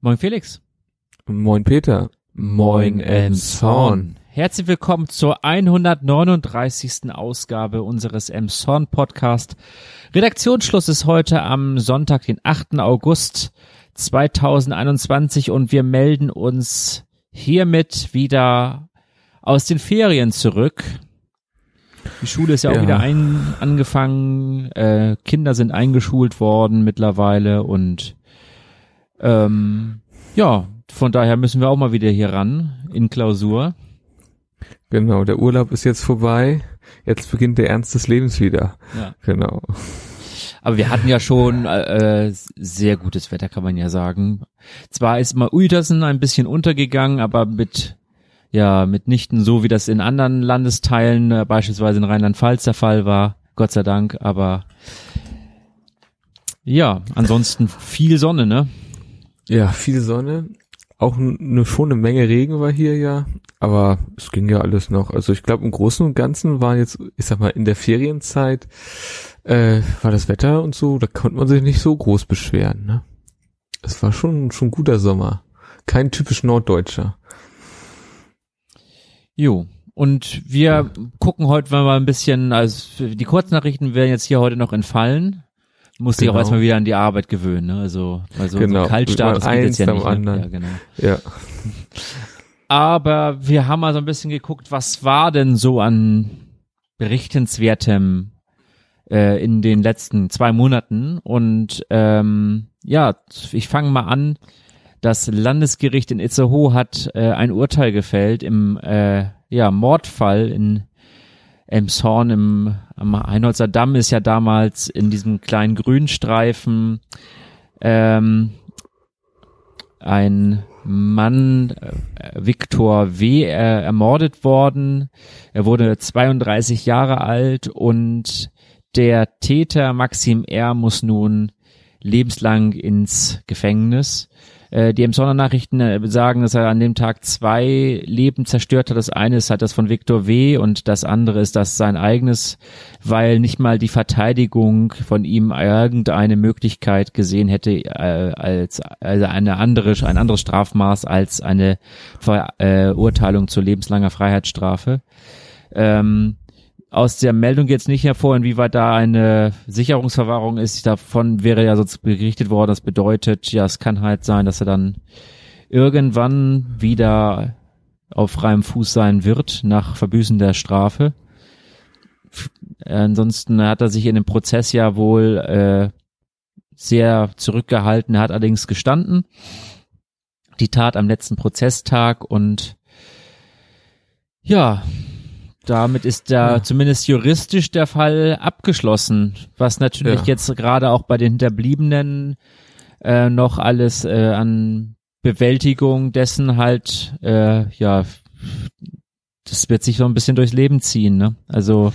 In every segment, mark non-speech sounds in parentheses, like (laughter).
Moin Felix. Moin Peter. Moin Emshorn. Herzlich willkommen zur 139. Ausgabe unseres Emshorn Podcast. Redaktionsschluss ist heute am Sonntag, den 8. August 2021 und wir melden uns hiermit wieder aus den Ferien zurück. Die Schule ist ja, ja. auch wieder ein, angefangen, äh, Kinder sind eingeschult worden mittlerweile und ähm, ja, von daher müssen wir auch mal wieder hier ran in Klausur. Genau, der Urlaub ist jetzt vorbei. Jetzt beginnt der Ernst des Lebens wieder. Ja. Genau. Aber wir hatten ja schon äh, sehr gutes Wetter, kann man ja sagen. Zwar ist mal Uitersen ein bisschen untergegangen, aber mit ja mitnichten so, wie das in anderen Landesteilen, äh, beispielsweise in Rheinland-Pfalz der Fall war. Gott sei Dank. Aber ja, ansonsten viel Sonne, ne? Ja, viel Sonne. Auch eine, schon eine Menge Regen war hier ja, aber es ging ja alles noch. Also ich glaube im Großen und Ganzen waren jetzt, ich sag mal, in der Ferienzeit äh, war das Wetter und so, da konnte man sich nicht so groß beschweren. Ne? Es war schon schon guter Sommer, kein typisch Norddeutscher. Jo, und wir gucken heute mal ein bisschen, also die Kurznachrichten werden jetzt hier heute noch entfallen. Muss genau. sich auch erstmal wieder an die Arbeit gewöhnen, ne? Also, also genau. so Kaltstart, das geht jetzt ja nicht. Ne? Ja, genau. Ja. (laughs) Aber wir haben mal so ein bisschen geguckt, was war denn so an berichtenswertem äh, in den letzten zwei Monaten. Und ähm, ja, ich fange mal an. Das Landesgericht in Itzehoe hat äh, ein Urteil gefällt im äh, ja, Mordfall in Emshorn im am Einholzer Damm ist ja damals in diesem kleinen Grünstreifen ähm, ein Mann, äh, Viktor W., äh, ermordet worden. Er wurde 32 Jahre alt und der Täter Maxim R. muss nun lebenslang ins Gefängnis. Äh, die Emsonner Nachrichten äh, sagen, dass er an dem Tag zwei Leben zerstört hat. Das eine ist halt das von Viktor W. und das andere ist das sein eigenes, weil nicht mal die Verteidigung von ihm irgendeine Möglichkeit gesehen hätte äh, als also eine andere ein anderes Strafmaß als eine Verurteilung äh, zur lebenslanger Freiheitsstrafe. Ähm, aus der Meldung jetzt nicht hervor, inwieweit da eine Sicherungsverwahrung ist. Davon wäre ja sonst berichtet worden. Das bedeutet, ja, es kann halt sein, dass er dann irgendwann wieder auf freiem Fuß sein wird nach Verbüßen der Strafe. Ansonsten hat er sich in dem Prozess ja wohl äh, sehr zurückgehalten. Hat allerdings gestanden. Die Tat am letzten Prozesstag und ja, damit ist da ja. zumindest juristisch der Fall abgeschlossen, was natürlich ja. jetzt gerade auch bei den Hinterbliebenen äh, noch alles äh, an Bewältigung dessen halt, äh, ja, das wird sich so ein bisschen durchs Leben ziehen, ne? Also.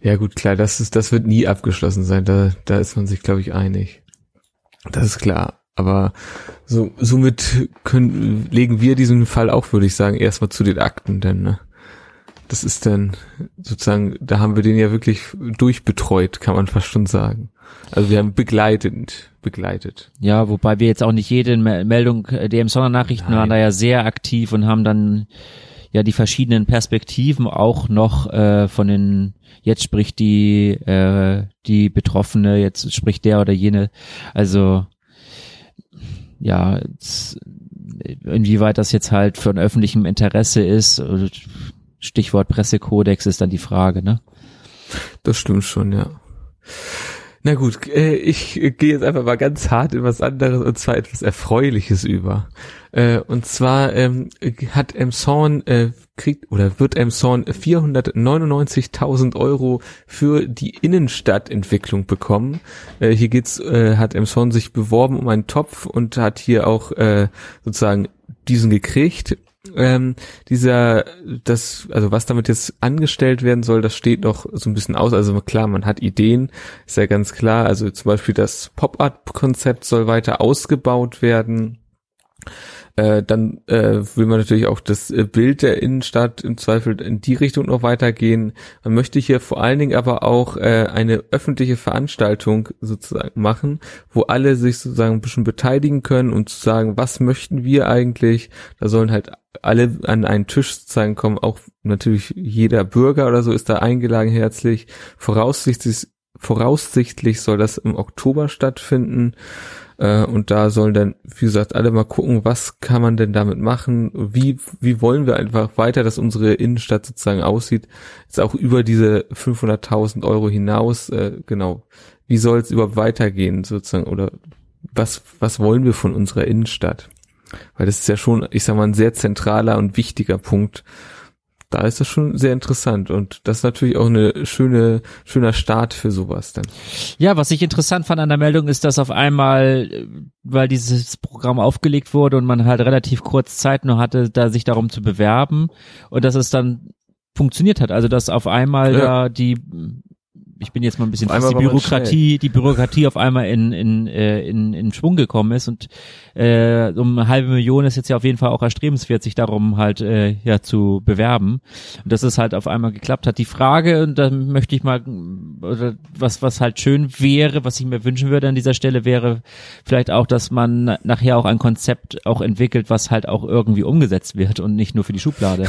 Ja gut, klar, das ist, das wird nie abgeschlossen sein, da, da ist man sich, glaube ich, einig. Das ist klar. Aber so, somit können, legen wir diesen Fall auch, würde ich sagen, erstmal zu den Akten, denn, ne? Das ist dann sozusagen, da haben wir den ja wirklich durchbetreut, kann man fast schon sagen. Also wir haben begleitend, begleitet. Ja, wobei wir jetzt auch nicht jede Meldung, äh, DM Sondernachrichten waren da ja sehr aktiv und haben dann ja die verschiedenen Perspektiven auch noch äh, von den jetzt spricht die äh, die Betroffene, jetzt spricht der oder jene. Also ja, inwieweit das jetzt halt von öffentlichem Interesse ist, Stichwort Pressekodex ist dann die Frage, ne? Das stimmt schon, ja. Na gut, äh, ich gehe jetzt einfach mal ganz hart in was anderes und zwar etwas Erfreuliches über. Äh, und zwar ähm, hat Emson äh, kriegt oder wird Emson 499.000 Euro für die Innenstadtentwicklung bekommen. Hier geht's, hat Emson sich beworben um einen Topf und hat hier auch sozusagen diesen gekriegt ähm, dieser, das, also was damit jetzt angestellt werden soll, das steht noch so ein bisschen aus. Also klar, man hat Ideen, ist ja ganz klar. Also zum Beispiel das Pop-Art-Konzept soll weiter ausgebaut werden. Äh, dann äh, will man natürlich auch das äh, Bild der Innenstadt im Zweifel in die Richtung noch weitergehen. Man möchte hier vor allen Dingen aber auch äh, eine öffentliche Veranstaltung sozusagen machen, wo alle sich sozusagen ein bisschen beteiligen können und zu sagen, was möchten wir eigentlich? Da sollen halt alle an einen Tisch sozusagen kommen, auch natürlich jeder Bürger oder so ist da eingeladen herzlich. Voraussichtlich, voraussichtlich soll das im Oktober stattfinden. Äh, und da sollen dann, wie gesagt, alle mal gucken, was kann man denn damit machen? Wie, wie wollen wir einfach weiter, dass unsere Innenstadt sozusagen aussieht? Jetzt auch über diese 500.000 Euro hinaus, äh, genau. Wie soll es überhaupt weitergehen sozusagen? Oder was, was wollen wir von unserer Innenstadt? Weil das ist ja schon, ich sag mal, ein sehr zentraler und wichtiger Punkt da ist das schon sehr interessant und das ist natürlich auch eine schöne, schöner Start für sowas dann. Ja, was ich interessant fand an der Meldung ist, dass auf einmal, weil dieses Programm aufgelegt wurde und man halt relativ kurz Zeit nur hatte, da sich darum zu bewerben und dass es dann funktioniert hat. Also dass auf einmal ja. da die ich bin jetzt mal ein bisschen fast die Bürokratie, die Bürokratie auf einmal in, in, äh, in, in Schwung gekommen ist und äh, um eine halbe Million ist jetzt ja auf jeden Fall auch erstrebenswert, sich darum halt äh, ja zu bewerben. Und dass es halt auf einmal geklappt hat. Die Frage, und da möchte ich mal, oder was, was halt schön wäre, was ich mir wünschen würde an dieser Stelle, wäre vielleicht auch, dass man nachher auch ein Konzept auch entwickelt, was halt auch irgendwie umgesetzt wird und nicht nur für die Schublade. (laughs)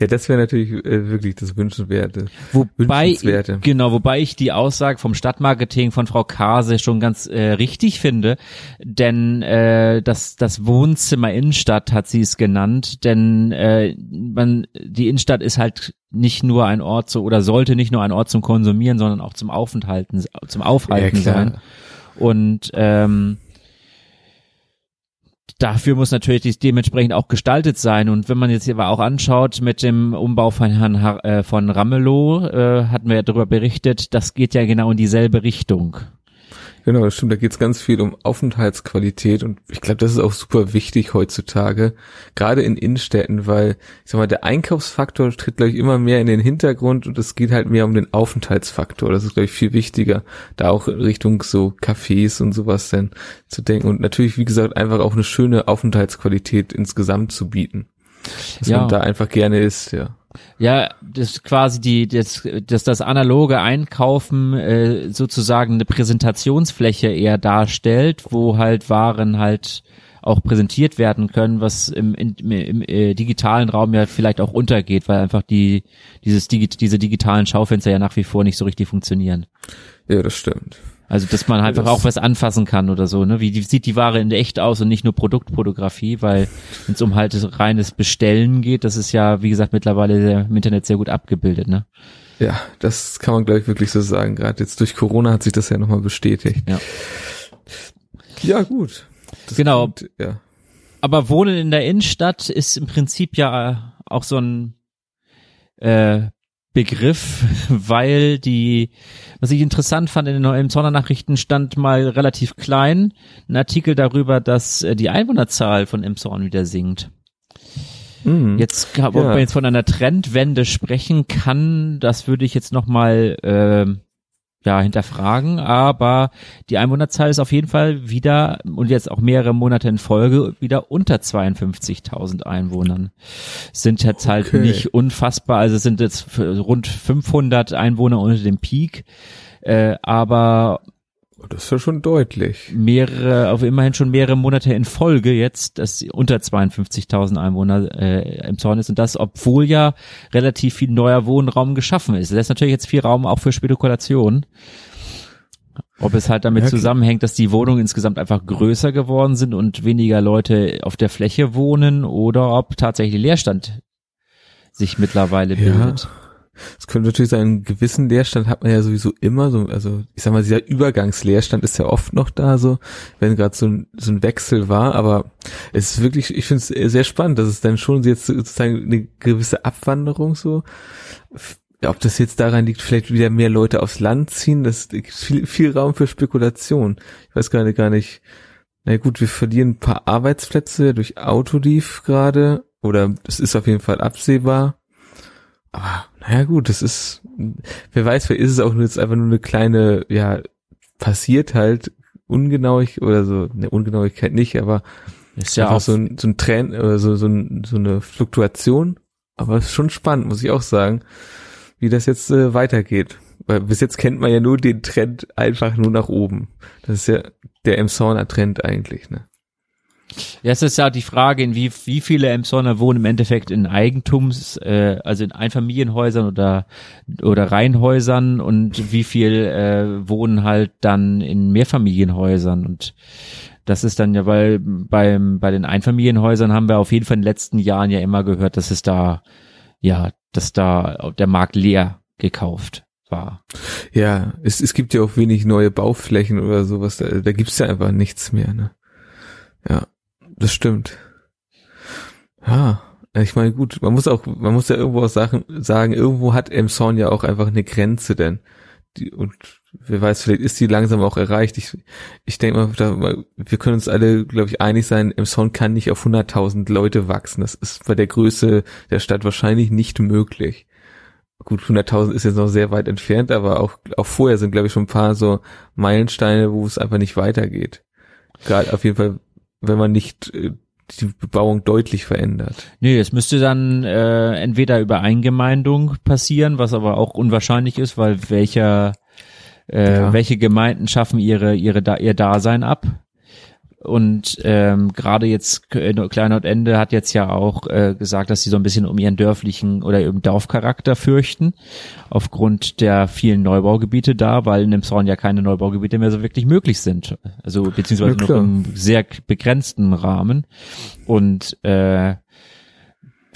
ja, das wäre natürlich äh, wirklich das Wünschenswerte. Wobei Wobei, genau, wobei ich die Aussage vom Stadtmarketing von Frau Kase schon ganz äh, richtig finde, denn äh, das, das Wohnzimmer Innenstadt hat sie es genannt, denn äh, man, die Innenstadt ist halt nicht nur ein Ort so oder sollte nicht nur ein Ort zum Konsumieren, sondern auch zum Aufenthalten, zum Aufhalten ja, sein. Und ähm, dafür muss natürlich dementsprechend auch gestaltet sein. Und wenn man jetzt hier aber auch anschaut mit dem Umbau von Herrn äh, von Ramelow, äh, hatten wir ja darüber berichtet, das geht ja genau in dieselbe Richtung. Genau, das stimmt. Da geht es ganz viel um Aufenthaltsqualität und ich glaube, das ist auch super wichtig heutzutage, gerade in Innenstädten, weil ich sag mal, der Einkaufsfaktor tritt gleich immer mehr in den Hintergrund und es geht halt mehr um den Aufenthaltsfaktor. Das ist glaube ich viel wichtiger, da auch in Richtung so Cafés und sowas dann zu denken und natürlich, wie gesagt, einfach auch eine schöne Aufenthaltsqualität insgesamt zu bieten, dass ja. man da einfach gerne ist, ja. Ja, das quasi die, das, dass das analoge Einkaufen äh, sozusagen eine Präsentationsfläche eher darstellt, wo halt Waren halt auch präsentiert werden können, was im, im, im äh, digitalen Raum ja vielleicht auch untergeht, weil einfach die dieses Digi diese digitalen Schaufenster ja nach wie vor nicht so richtig funktionieren. Ja, das stimmt. Also, dass man einfach das auch was anfassen kann oder so, ne? Wie, wie sieht die Ware in der echt aus und nicht nur Produktfotografie, weil wenn es um halt reines Bestellen geht, das ist ja, wie gesagt, mittlerweile im Internet sehr gut abgebildet, ne? Ja, das kann man, glaube ich, wirklich so sagen. Gerade jetzt durch Corona hat sich das ja nochmal bestätigt. Ja. Ja, gut. Das genau. Klingt, ja. Aber Wohnen in der Innenstadt ist im Prinzip ja auch so ein äh, Begriff, weil die, was ich interessant fand, in den neuen Zorner-Nachrichten stand mal relativ klein ein Artikel darüber, dass äh, die Einwohnerzahl von Emshorn wieder sinkt. Mm, jetzt, ob ja. man jetzt von einer Trendwende sprechen kann, das würde ich jetzt nochmal äh, ja, hinterfragen, aber die Einwohnerzahl ist auf jeden Fall wieder und jetzt auch mehrere Monate in Folge wieder unter 52.000 Einwohnern. Sind jetzt halt okay. nicht unfassbar, also sind jetzt rund 500 Einwohner unter dem Peak, äh, aber das ist ja schon deutlich. Mehrere, auf immerhin schon mehrere Monate in Folge jetzt, dass unter 52.000 Einwohner äh, im Zorn ist und das, obwohl ja relativ viel neuer Wohnraum geschaffen ist. Das ist natürlich jetzt viel Raum auch für Spekulation. Ob es halt damit zusammenhängt, dass die Wohnungen insgesamt einfach größer geworden sind und weniger Leute auf der Fläche wohnen oder ob tatsächlich Leerstand sich mittlerweile bildet. Ja. Es könnte natürlich sein, einen gewissen Leerstand hat man ja sowieso immer so, also ich sag mal, dieser Übergangsleerstand ist ja oft noch da, so, wenn gerade so ein, so ein Wechsel war, aber es ist wirklich, ich finde es sehr spannend, dass es dann schon jetzt sozusagen eine gewisse Abwanderung so, ob das jetzt daran liegt, vielleicht wieder mehr Leute aufs Land ziehen, das ist viel, viel Raum für Spekulation. Ich weiß gerade gar nicht, na gut, wir verlieren ein paar Arbeitsplätze durch Autolief gerade, oder es ist auf jeden Fall absehbar. Aber naja gut, das ist, wer weiß, wer ist es auch nur jetzt einfach nur eine kleine, ja, passiert halt ungenauig oder so, ne, Ungenauigkeit nicht, aber Ist ja auch so ein, so ein Trend, oder so, so, ein, so eine Fluktuation, aber ist schon spannend, muss ich auch sagen, wie das jetzt äh, weitergeht. Weil bis jetzt kennt man ja nur den Trend einfach nur nach oben. Das ist ja der Emsona-Trend eigentlich, ne? Ja, es ist ja die Frage, in wie, wie viele Emsonner wohnen im Endeffekt in Eigentums, äh, also in Einfamilienhäusern oder, oder Reihenhäusern und wie viel äh, wohnen halt dann in Mehrfamilienhäusern und das ist dann ja, weil beim, bei den Einfamilienhäusern haben wir auf jeden Fall in den letzten Jahren ja immer gehört, dass es da, ja, dass da der Markt leer gekauft war. Ja, es, es gibt ja auch wenig neue Bauflächen oder sowas, da, da gibt's ja einfach nichts mehr, ne? Ja, das stimmt. Ja, ich meine, gut, man muss auch, man muss ja irgendwo auch sagen, sagen irgendwo hat Emson ja auch einfach eine Grenze, denn die, und wer weiß, vielleicht ist die langsam auch erreicht. Ich, ich denke mal, da, wir können uns alle, glaube ich, einig sein, Emson kann nicht auf 100.000 Leute wachsen. Das ist bei der Größe der Stadt wahrscheinlich nicht möglich. Gut, 100.000 ist jetzt noch sehr weit entfernt, aber auch, auch vorher sind, glaube ich, schon ein paar so Meilensteine, wo es einfach nicht weitergeht. Gerade auf jeden Fall, wenn man nicht äh, die Bebauung deutlich verändert. Nee, es müsste dann äh, entweder über Eingemeindung passieren, was aber auch unwahrscheinlich ist, weil welcher äh, ja. welche Gemeinden schaffen ihre ihre ihr Dasein ab? Und ähm, gerade jetzt Kleinhautende hat jetzt ja auch äh, gesagt, dass sie so ein bisschen um ihren dörflichen oder ihren Dorfcharakter fürchten, aufgrund der vielen Neubaugebiete da, weil in dem Zorn ja keine Neubaugebiete mehr so wirklich möglich sind. Also beziehungsweise ja, noch im sehr begrenzten Rahmen. Und äh,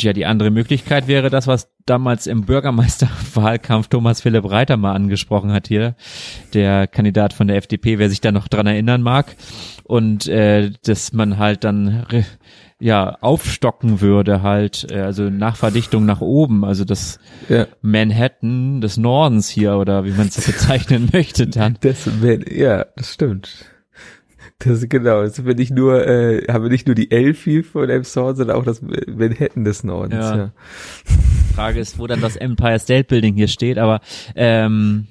ja, die andere Möglichkeit wäre das, was damals im Bürgermeisterwahlkampf Thomas Philipp Reiter mal angesprochen hat hier, der Kandidat von der FDP, wer sich da noch dran erinnern mag. Und äh, dass man halt dann ja aufstocken würde halt, äh, also Nachverdichtung nach oben, also das ja. Manhattan des Nordens hier oder wie man es (laughs) bezeichnen möchte dann. Das, ja, das stimmt. Das genau, das wir nicht nur, äh, haben wir nicht nur die Elfi von Elmshorn, sondern auch das Manhattan des Nordens. Ja. ja. Frage ist, wo dann das Empire State Building hier steht, aber ähm,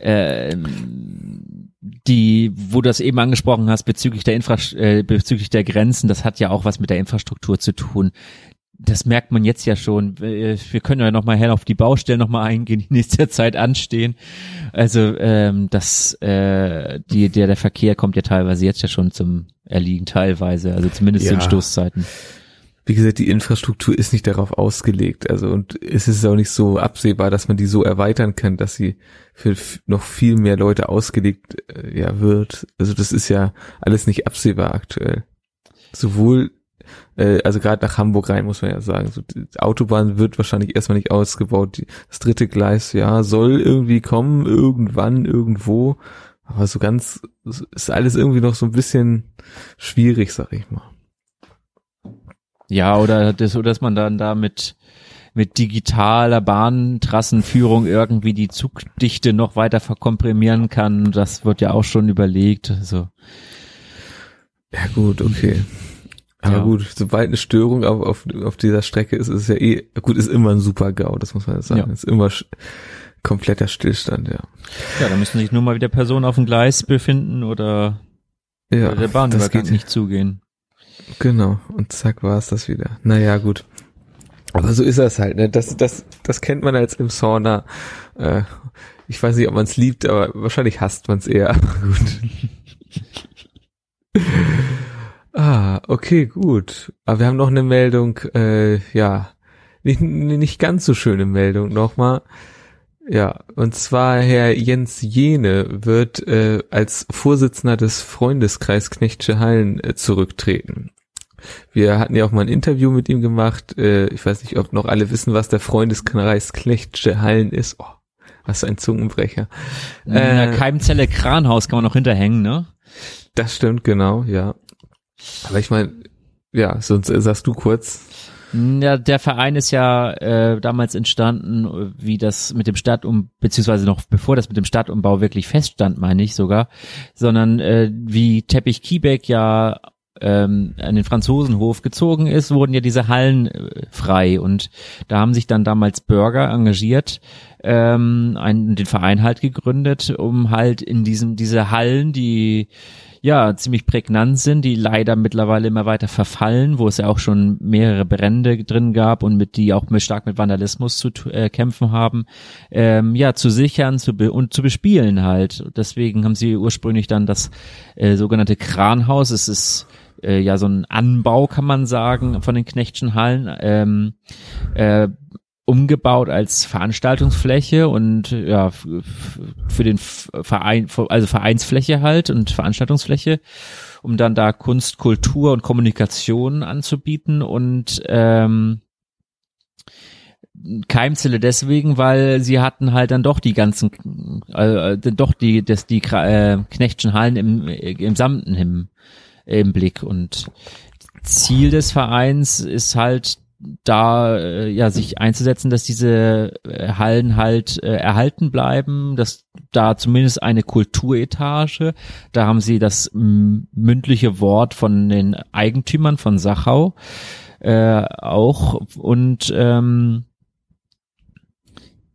ähm, die, wo du das eben angesprochen hast bezüglich der Infra äh, bezüglich der Grenzen, das hat ja auch was mit der Infrastruktur zu tun das merkt man jetzt ja schon. Wir können ja noch mal her auf die Baustellen noch mal eingehen, die nächste (laughs) Zeit anstehen. Also ähm, das, äh, die, der der Verkehr kommt ja teilweise jetzt ja schon zum Erliegen teilweise, also zumindest ja. in Stoßzeiten. Wie gesagt, die Infrastruktur ist nicht darauf ausgelegt. Also und es ist auch nicht so absehbar, dass man die so erweitern kann, dass sie für noch viel mehr Leute ausgelegt äh, ja wird. Also das ist ja alles nicht absehbar aktuell. Sowohl äh, also gerade nach Hamburg rein muss man ja sagen, so die Autobahn wird wahrscheinlich erstmal nicht ausgebaut. Das dritte Gleis, ja, soll irgendwie kommen, irgendwann, irgendwo. Aber so ganz ist alles irgendwie noch so ein bisschen schwierig, sag ich mal. Ja, oder das, oder dass man dann da mit mit digitaler Bahntrassenführung irgendwie die Zugdichte noch weiter verkomprimieren kann, das wird ja auch schon überlegt. Also. Ja gut, okay. Aber ja. gut, sobald eine Störung auf, auf, auf dieser Strecke ist, ist es ja eh, gut, ist immer ein super GAU, das muss man sagen. Ja. Ist immer kompletter Stillstand, ja. Ja, da müssen sich nur mal wieder Personen auf dem Gleis befinden oder, ja, der Bahnübergang nicht zugehen. Genau, und zack war es das wieder. Naja, gut. Aber so ist das halt, ne? Das, das, das kennt man als im Sauna. Äh, ich weiß nicht, ob man es liebt, aber wahrscheinlich hasst man es eher. (laughs) gut. Ah, okay, gut. Aber wir haben noch eine Meldung, äh, ja, nicht, nicht ganz so schöne Meldung nochmal. Ja, und zwar Herr Jens Jene wird äh, als Vorsitzender des Freundeskreis Knechtsche Hallen äh, zurücktreten. Wir hatten ja auch mal ein Interview mit ihm gemacht. Äh, ich weiß nicht, ob noch alle wissen, was der Freundeskreis Knechtsche Hallen ist. Oh, was ein Zungenbrecher. Äh, Keimzelle Kranhaus kann man noch hinterhängen, ne? Das stimmt, genau, ja. Aber ich meine, ja, sonst äh, sagst du kurz. Ja, der Verein ist ja äh, damals entstanden, wie das mit dem Stadtum, beziehungsweise noch bevor das mit dem Stadtumbau wirklich feststand, meine ich sogar, sondern äh, wie Teppich Kiebeck ja ähm, an den Franzosenhof gezogen ist, wurden ja diese Hallen äh, frei. Und da haben sich dann damals Bürger engagiert, ähm, einen, den Verein halt gegründet, um halt in diesem, diese Hallen, die ja ziemlich prägnant sind, die leider mittlerweile immer weiter verfallen, wo es ja auch schon mehrere Brände drin gab und mit die auch mit, stark mit Vandalismus zu äh, kämpfen haben, ähm, ja zu sichern zu be und zu bespielen halt. Deswegen haben sie ursprünglich dann das äh, sogenannte Kranhaus. Es ist äh, ja so ein Anbau, kann man sagen, von den Knechtschen Hallen. Ähm, äh, umgebaut als Veranstaltungsfläche und ja für den Verein also Vereinsfläche halt und Veranstaltungsfläche um dann da Kunst, Kultur und Kommunikation anzubieten und ähm, Keimzelle deswegen, weil sie hatten halt dann doch die ganzen, äh, doch die, das, die äh, Knechtschen Hallen im, im Samten im, im Blick und Ziel des Vereins ist halt da äh, ja sich einzusetzen, dass diese äh, Hallen halt äh, erhalten bleiben, dass da zumindest eine Kulturetage, da haben sie das mündliche Wort von den Eigentümern von Sachau äh, auch und ähm,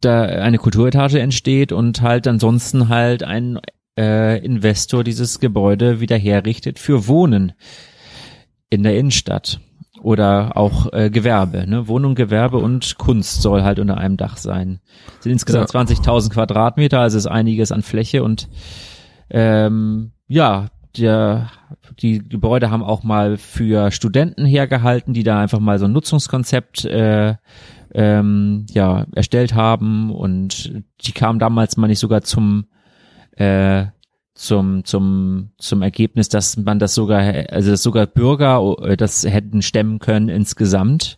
da eine Kulturetage entsteht und halt ansonsten halt ein äh, Investor dieses Gebäude wieder herrichtet für Wohnen in der Innenstadt oder auch äh, Gewerbe, ne? Wohnung, Gewerbe und Kunst soll halt unter einem Dach sein. Das sind insgesamt ja. 20.000 Quadratmeter, also ist einiges an Fläche und ähm, ja, der, die Gebäude haben auch mal für Studenten hergehalten, die da einfach mal so ein Nutzungskonzept äh, ähm, ja erstellt haben und die kamen damals mal nicht sogar zum äh, zum zum zum Ergebnis, dass man das sogar also dass sogar Bürger äh, das hätten stemmen können insgesamt,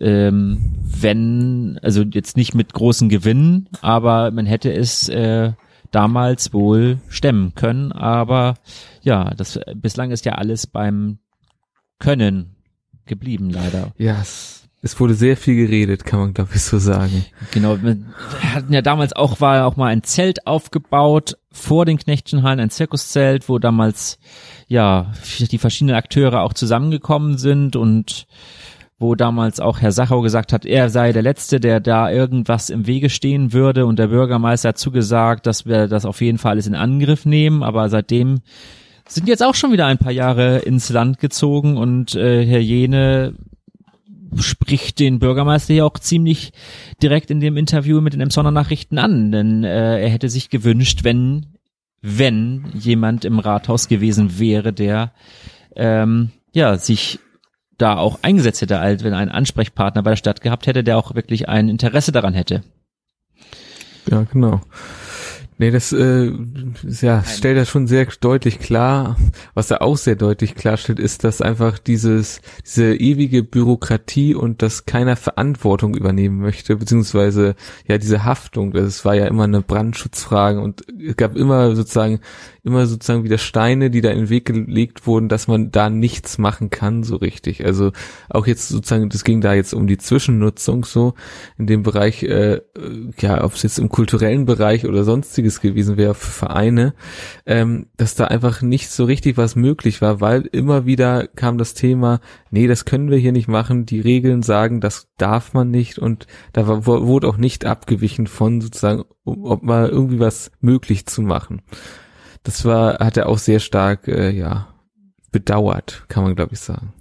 ähm, wenn also jetzt nicht mit großen Gewinnen, aber man hätte es äh, damals wohl stemmen können, aber ja, das bislang ist ja alles beim Können geblieben leider. Ja, yes. Es wurde sehr viel geredet, kann man glaube ich so sagen. Genau, wir hatten ja damals auch, war auch mal ein Zelt aufgebaut vor den Knechtchenhallen, ein Zirkuszelt, wo damals ja die verschiedenen Akteure auch zusammengekommen sind und wo damals auch Herr Sachau gesagt hat, er sei der Letzte, der da irgendwas im Wege stehen würde. Und der Bürgermeister hat zugesagt, dass wir das auf jeden Fall alles in Angriff nehmen, aber seitdem sind jetzt auch schon wieder ein paar Jahre ins Land gezogen. Und äh, Herr Jene spricht den Bürgermeister ja auch ziemlich direkt in dem Interview mit den Emsonner Nachrichten an, denn äh, er hätte sich gewünscht, wenn wenn jemand im Rathaus gewesen wäre, der ähm, ja sich da auch eingesetzt hätte, als wenn ein Ansprechpartner bei der Stadt gehabt hätte, der auch wirklich ein Interesse daran hätte. Ja, genau. Nee, das äh, ja, stellt das schon sehr deutlich klar. Was er auch sehr deutlich klarstellt, ist, dass einfach dieses, diese ewige Bürokratie und dass keiner Verantwortung übernehmen möchte, beziehungsweise ja diese Haftung, das war ja immer eine Brandschutzfrage und es gab immer sozusagen immer sozusagen wieder Steine, die da in den Weg gelegt wurden, dass man da nichts machen kann so richtig. Also auch jetzt sozusagen, das ging da jetzt um die Zwischennutzung so in dem Bereich, äh, ja, ob es jetzt im kulturellen Bereich oder sonstiges gewesen wäre für Vereine, ähm, dass da einfach nicht so richtig was möglich war, weil immer wieder kam das Thema, nee, das können wir hier nicht machen, die Regeln sagen, das darf man nicht und da war, wurde auch nicht abgewichen von sozusagen, ob mal irgendwie was möglich zu machen das war, hat er auch sehr stark, äh, ja, bedauert, kann man glaube ich sagen.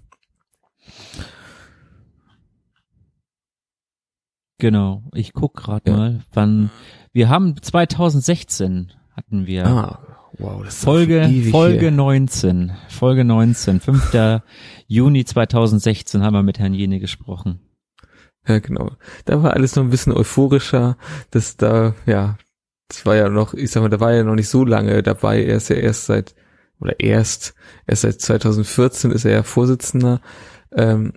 Genau, ich guck gerade ja. mal, wann wir haben 2016 hatten wir ah, wow, das ist Folge Folge hier. 19, Folge 19, 5. (laughs) Juni 2016 haben wir mit Herrn Jene gesprochen. Ja, genau. Da war alles noch ein bisschen euphorischer, dass da ja das war ja noch, ich sag mal, da war ja noch nicht so lange dabei. Er ist ja erst seit, oder erst, erst seit 2014 ist er ja Vorsitzender. Ähm,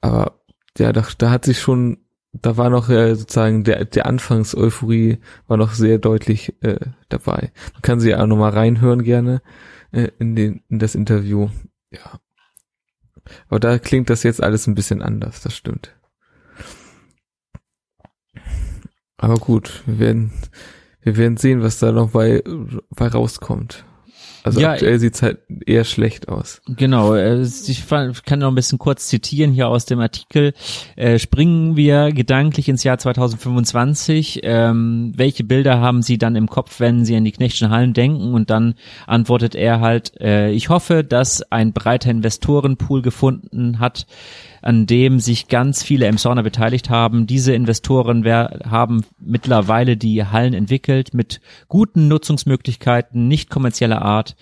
aber ja, da, da hat sich schon, da war noch äh, sozusagen der, der Anfangseuphorie war noch sehr deutlich äh, dabei. Man kann sie ja auch nochmal reinhören gerne äh, in, den, in das Interview. Ja. Aber da klingt das jetzt alles ein bisschen anders, das stimmt. Aber gut, wir werden wir werden sehen, was da noch bei, bei rauskommt. Also Ja, aktuell sieht's halt eher schlecht aus. Genau, äh, ich kann noch ein bisschen kurz zitieren hier aus dem Artikel. Äh, springen wir gedanklich ins Jahr 2025. Ähm, welche Bilder haben Sie dann im Kopf, wenn Sie an die Knechtschen Hallen denken? Und dann antwortet er halt, äh, ich hoffe, dass ein breiter Investorenpool gefunden hat, an dem sich ganz viele Emsonner beteiligt haben. Diese Investoren haben mittlerweile die Hallen entwickelt mit guten Nutzungsmöglichkeiten, nicht kommerzieller Art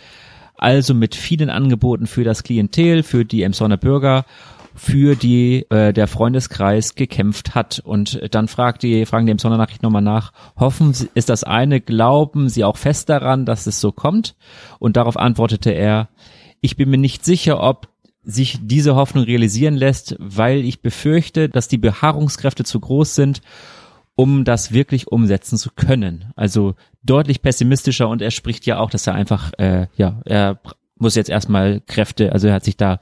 also mit vielen Angeboten für das Klientel, für die Emsonner Bürger, für die äh, der Freundeskreis gekämpft hat. Und dann fragt die, fragen die Emsonner Nachricht nochmal nach, hoffen Sie, ist das eine, glauben Sie auch fest daran, dass es so kommt? Und darauf antwortete er, ich bin mir nicht sicher, ob sich diese Hoffnung realisieren lässt, weil ich befürchte, dass die Beharrungskräfte zu groß sind, um das wirklich umsetzen zu können. Also deutlich pessimistischer und er spricht ja auch, dass er einfach, äh, ja, er muss jetzt erstmal Kräfte, also er hat sich da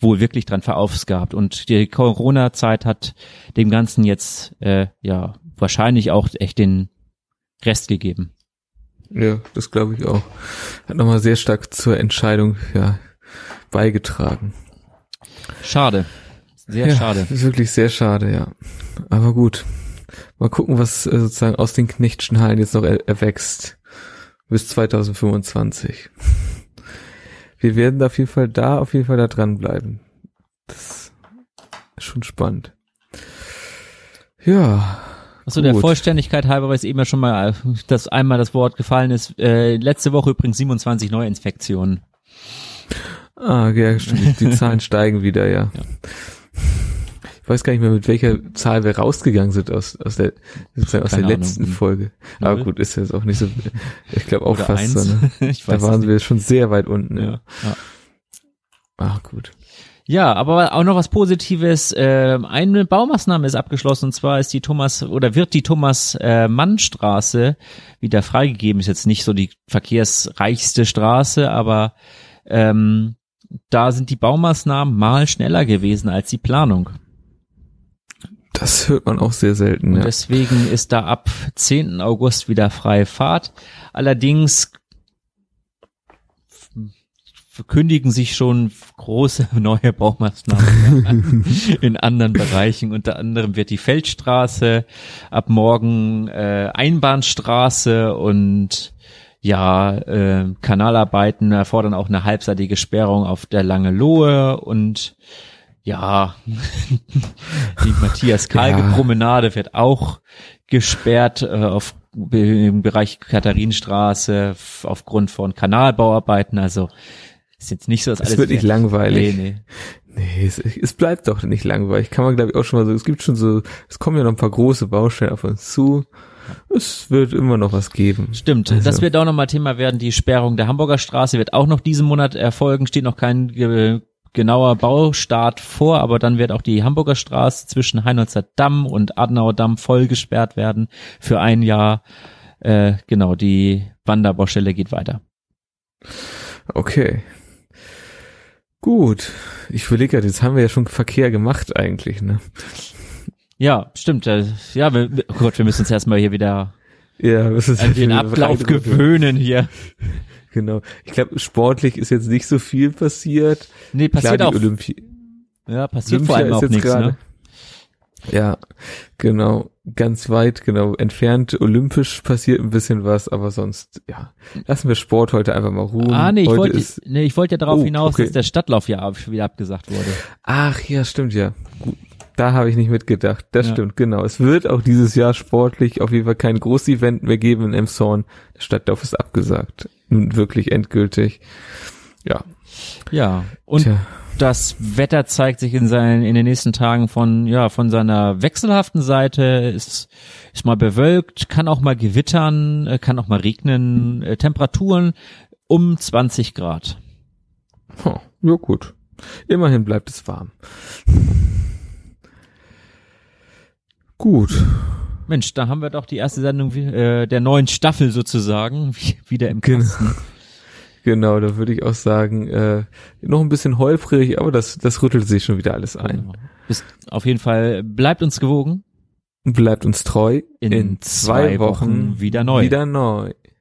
wohl wirklich dran verausgabt und die Corona-Zeit hat dem Ganzen jetzt, äh, ja, wahrscheinlich auch echt den Rest gegeben. Ja, das glaube ich auch. Hat nochmal sehr stark zur Entscheidung ja, beigetragen. Schade. Sehr ja, schade. Ist wirklich sehr schade, ja. Aber gut. Mal gucken, was äh, sozusagen aus den Knechtschen Hallen jetzt noch er erwächst. Bis 2025. Wir werden da auf jeden Fall da, auf jeden Fall da dranbleiben. Das ist schon spannend. Ja. Achso, der. Vollständigkeit halber, weil es eben ja schon mal, äh, dass einmal das Wort gefallen ist, äh, letzte Woche übrigens 27 Neuinfektionen. Ah, ja, stimmt. Die (laughs) Zahlen steigen wieder, ja. Ja. Ich weiß gar nicht mehr, mit welcher Zahl wir rausgegangen sind aus, aus der, aus der Keine letzten Ahnung. Folge. Aber Null? gut, ist jetzt auch nicht so, ich glaube auch Oder fast eins. so, ne? (laughs) ich weiß Da waren wir schon sehr weit unten, ja. Ja. Ach, gut. Ja, aber auch noch was Positives. Ähm, eine Baumaßnahme ist abgeschlossen und zwar ist die Thomas oder wird die Thomas äh, wieder freigegeben. Ist jetzt nicht so die verkehrsreichste Straße, aber ähm, da sind die Baumaßnahmen mal schneller gewesen als die Planung. Das hört man auch sehr selten, ja. deswegen ist da ab 10. August wieder freie Fahrt. Allerdings verkündigen sich schon große (laughs) neue Baumaßnahmen an, in anderen Bereichen. Unter anderem wird die Feldstraße ab morgen äh, Einbahnstraße und ja, äh, Kanalarbeiten erfordern auch eine halbseitige Sperrung auf der Lange Lohe und ja, (laughs) die Matthias Kalge Ja. Wird auch gesperrt äh, auf im Bereich Katharinenstraße aufgrund von Kanalbauarbeiten. Also ist jetzt nicht so, dass alles Es wird nicht langweilig. Nee, nee. Nee, es, es bleibt doch nicht langweilig. Kann man, glaube ich, auch schon mal so, es gibt schon so, es kommen ja noch ein paar große Baustellen auf uns zu. Es wird immer noch was geben. Stimmt, Also- das wird auch nochmal Thema werden. Die Sperrung der Hamburger Straße wird auch noch diesen Monat erfolgen. Steht noch kein ge genauer Baustart vor, aber dann wird auch die Hamburger Straße zwischen Heinolzer Damm und Adenauer Damm voll gesperrt werden für ein Jahr. Äh, genau, die Wanderbaustelle geht weiter. Okay. Gut. Ich überlege gerade, jetzt haben wir ja schon Verkehr gemacht eigentlich, ne? Ja, stimmt. äh, Ja, wir, oh Gott, wir müssen uns erstmal hier wieder Ja, an den (laughs) Ablauf gewöhnen hier. Genau. Ich glaube, sportlich ist jetzt nicht so viel passiert. Nee, passiert Klar, auch. Olympi Ja, passiert vor Olympia allem ist auch nichts, ne? Ja, genau. Ganz weit, genau. Entfernt olympisch passiert ein bisschen was, aber sonst, ja. Lassen wir Sport heute einfach mal ruhen. Ah, nee, ich heute wollte, ist, nee, ich wollte ja darauf Oh, hinaus, okay. dass der Stadtlauf ja ab- wieder abgesagt wurde. Ach ja, stimmt ja. Gut. Da habe ich nicht mitgedacht. Das Ja. stimmt, genau. Es wird auch dieses Jahr sportlich auf jeden Fall kein Großevent mehr geben in Emshorn. Der Stadtlauf ist abgesagt. Nun wirklich endgültig. Ja. Ja, und Tja. das Wetter zeigt sich in seinen in den nächsten Tagen von ja von seiner wechselhaften Seite ist ist mal bewölkt, kann auch mal gewittern, äh, kann auch mal regnen, äh, Temperaturen um 20 Grad. Huh. Ja, gut. Immerhin bleibt es warm. Gut. Mensch, da haben wir doch die erste Sendung äh, der neuen Staffel sozusagen (laughs) wie- wieder im Genau. Kasten. (laughs) Genau, da würde ich auch sagen, äh, noch ein bisschen holprig, aber das, das rüttelt sich schon wieder alles ein. Genau. Bis, auf jeden Fall bleibt uns gewogen. Bleibt uns treu. In zwei Wochen wieder neu. Wieder neu.